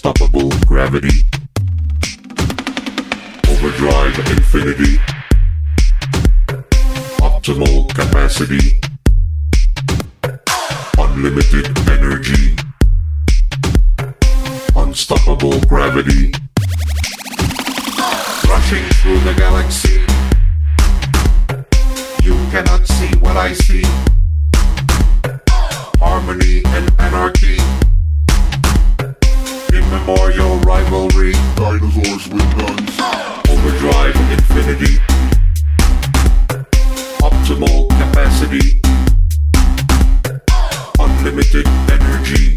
Unstoppable gravity. Overdrive infinity. Optimal capacity. Unlimited energy. Unstoppable gravity. Rushing through the galaxy. You cannot see what I see. Harmony and anarchy. Immemorial rivalry. Dinosaurs with guns. Overdrive infinity. Optimal capacity. Unlimited energy.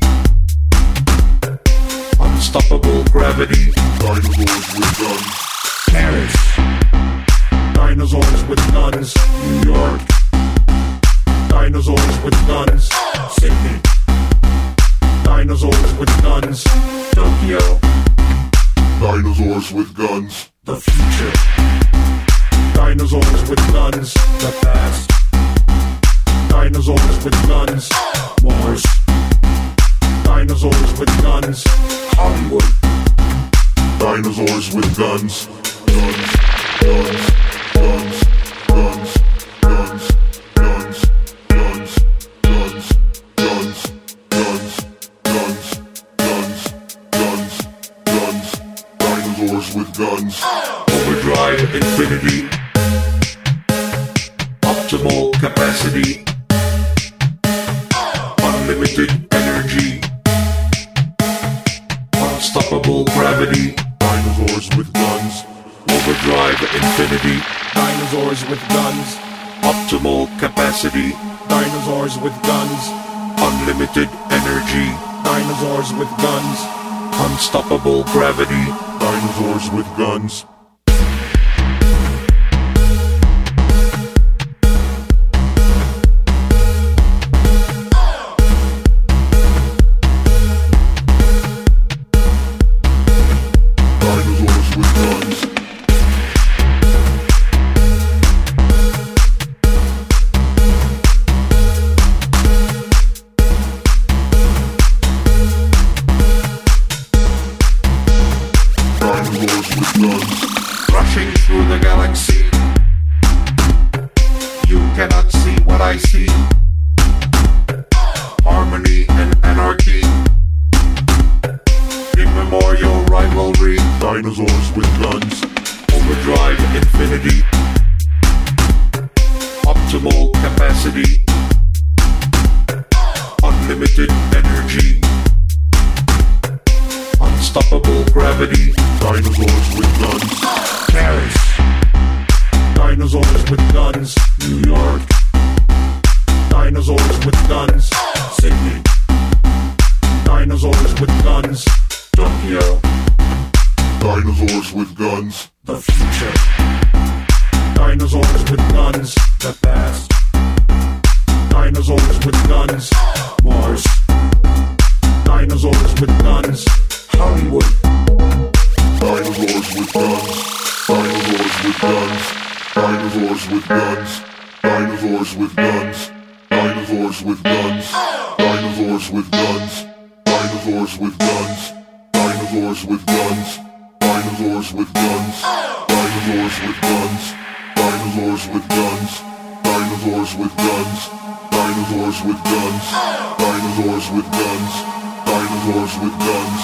Unstoppable gravity. Dinosaurs with guns. Paris. Dinosaurs with guns. New York. Dinosaurs with guns. Sydney. Dinosaurs with guns. Tokyo. Dinosaurs with guns. The future. Dinosaurs with guns. The past. Dinosaurs with guns. Mars. Dinosaurs with guns. Hollywood. Dinosaurs with guns. Guns. Guns. Guns. With guns. Overdrive infinity. Optimal capacity. Unlimited energy. Unstoppable gravity. Dinosaurs with guns. Overdrive infinity. Dinosaurs with guns. Optimal capacity. Dinosaurs with guns. Unlimited energy. Dinosaurs with guns. Unstoppable gravity. Dinosaurs with guns. Dinosaurs with guns. Dinosaurs with guns. Dinosaurs with guns. Dinosaurs with guns. Dinosaurs with guns. Dinosaurs with guns. Dinosaurs with guns. Dinosaurs with guns. Dinosaurs with guns. Dinosaurs with guns.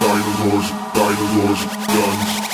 Dinosaurs. Dinosaurs. Guns.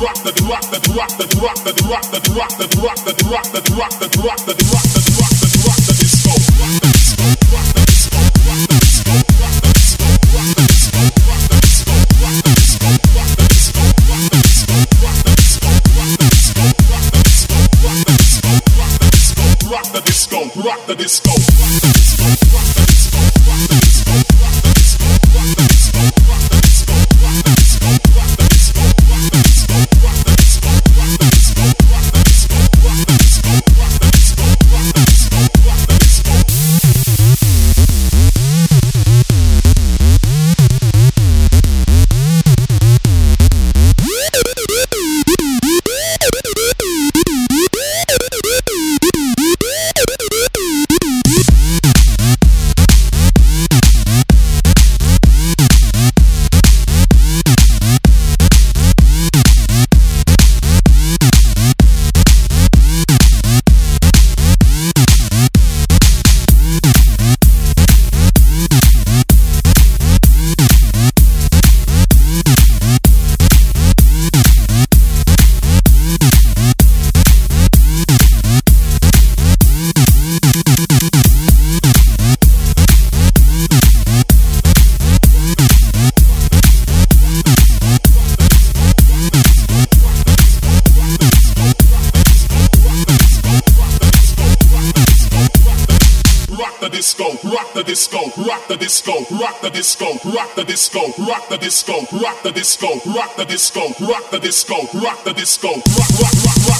Rock the disco, rock the disco, rock the disco, rock the disco, rock the disco, rock, the disco, rock, the disco, rock, the disco, rock, the disco. Rock, rock, rock,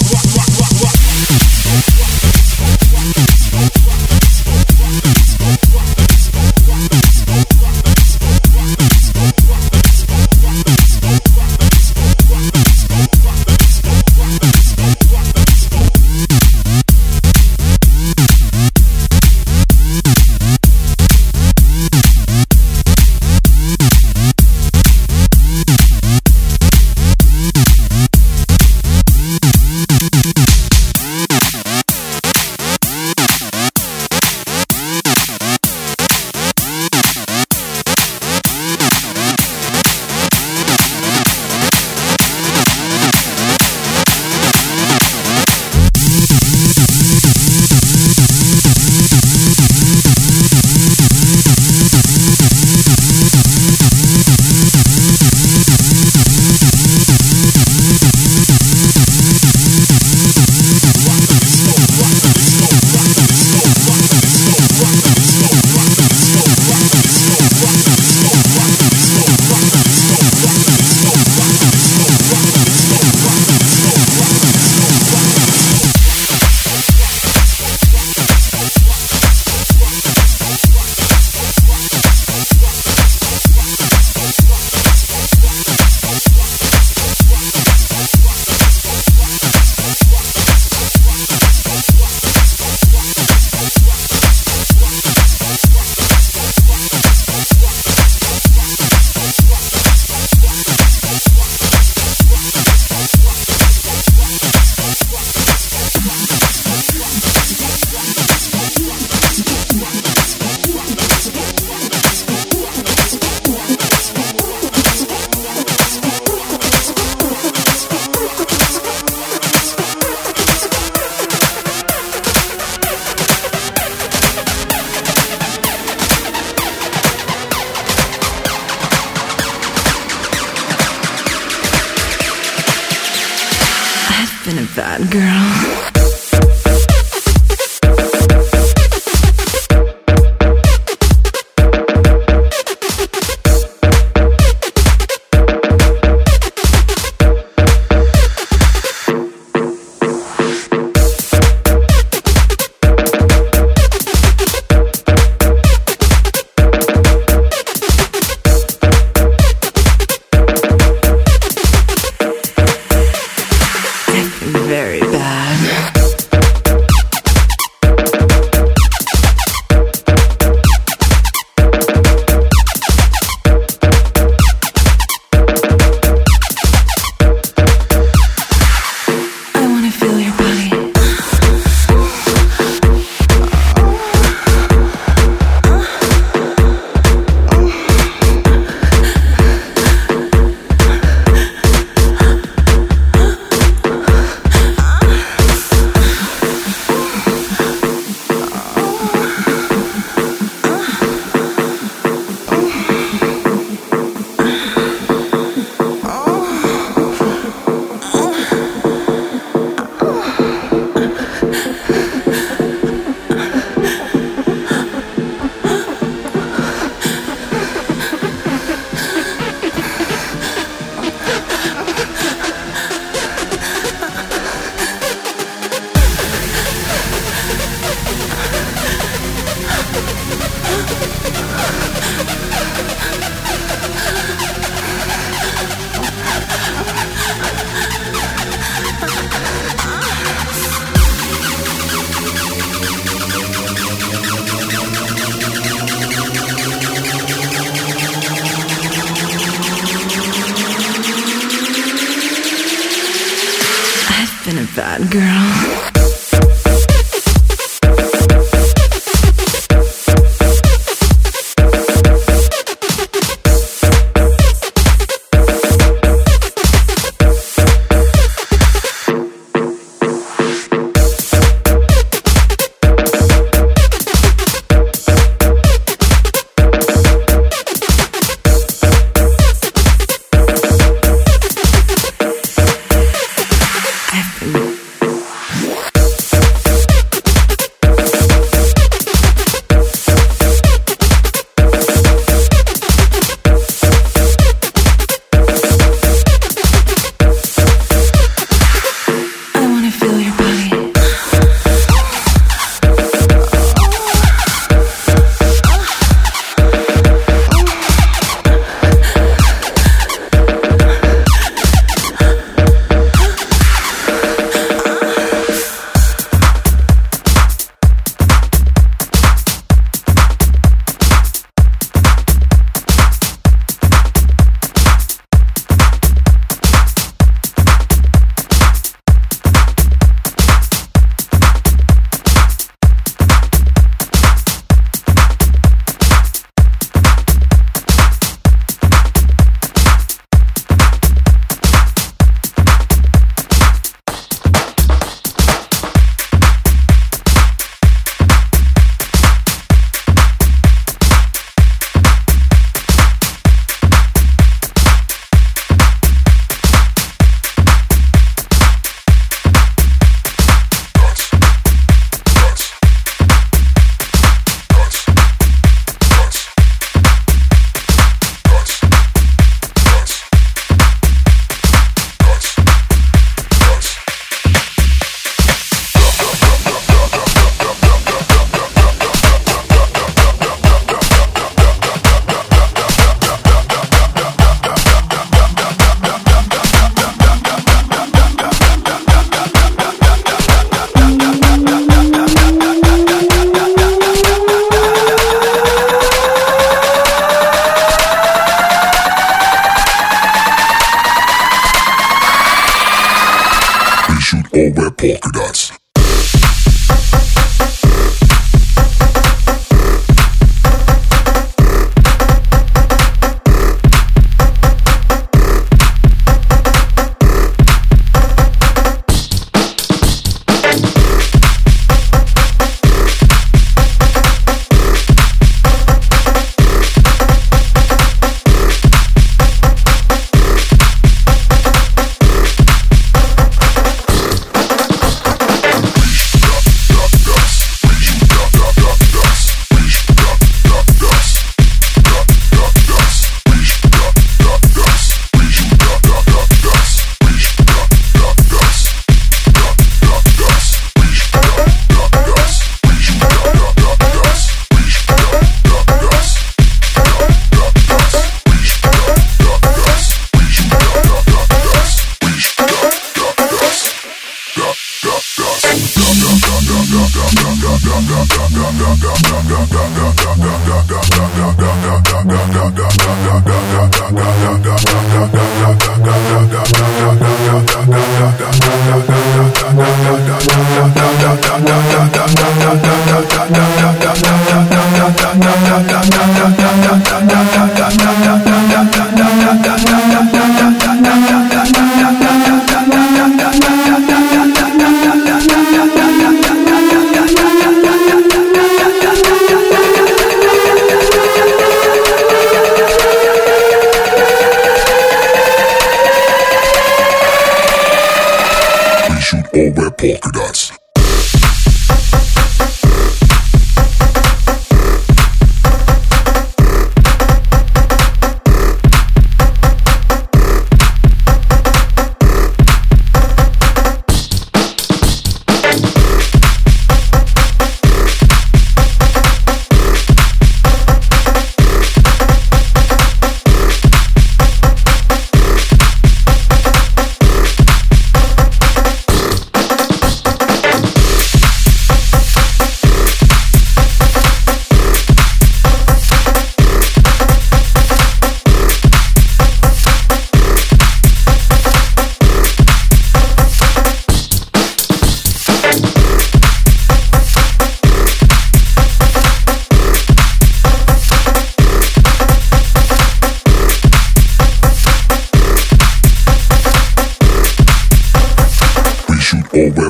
bad girl.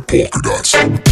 Polka dots.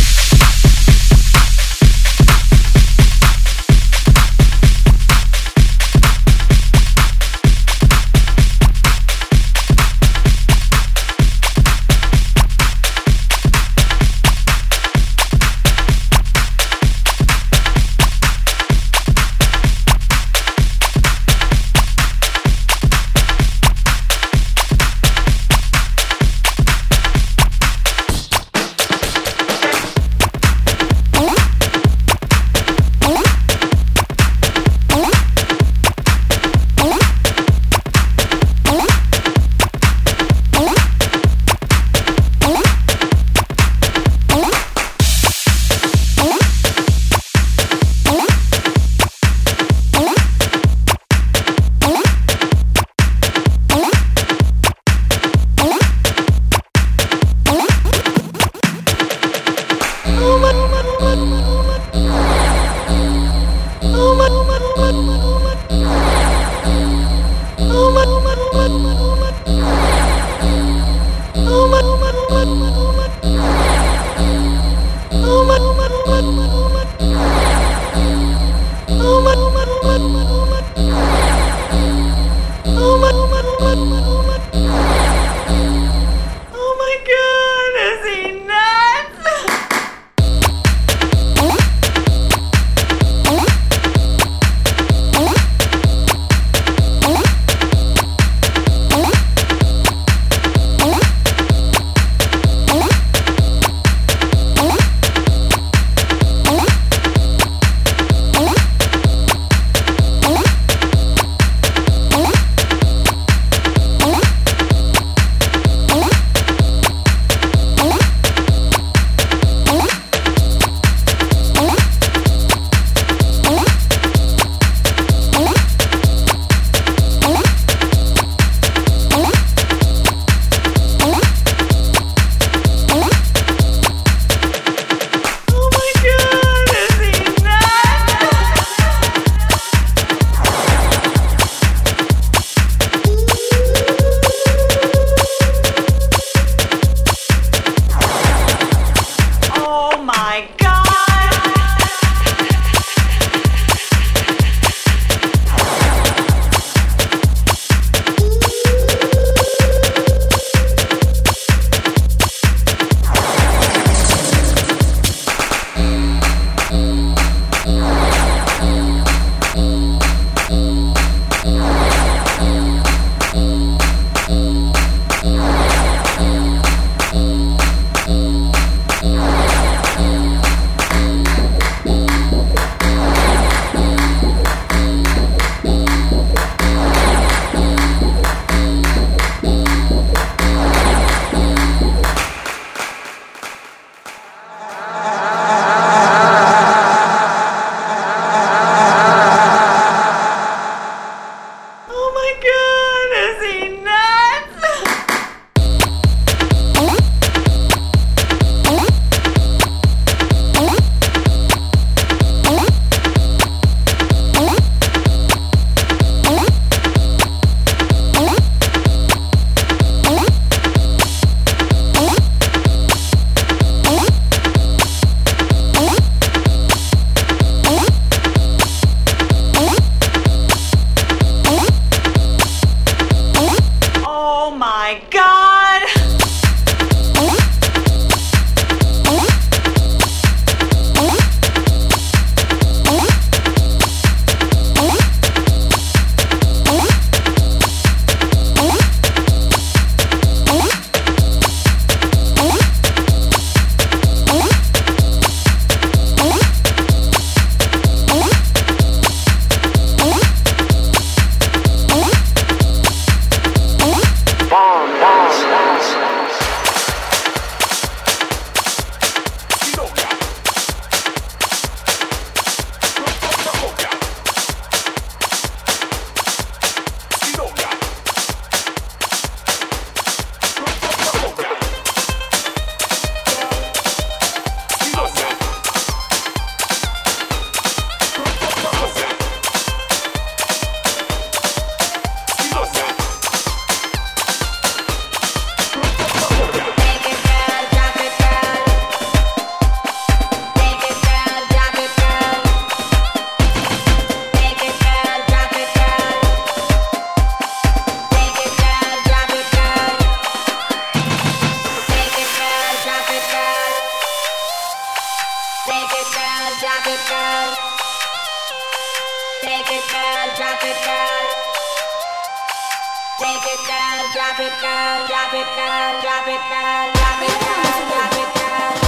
down, drop it down, drop it down, drop it down, drop it down, drop it down.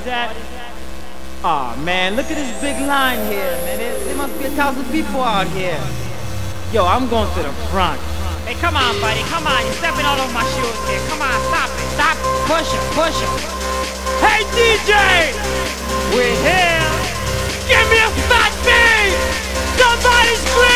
Where at? Aw, man, look at this big line here, man. There, there must be a thousand people out here. Yo, I'm going to the front. Hey, come on, buddy. Come on. You're stepping all over my shoes here. Come on, stop it. Stop. Push it. Push it. Hey, DJ! We're here. Give me a fat beat! Somebody scream!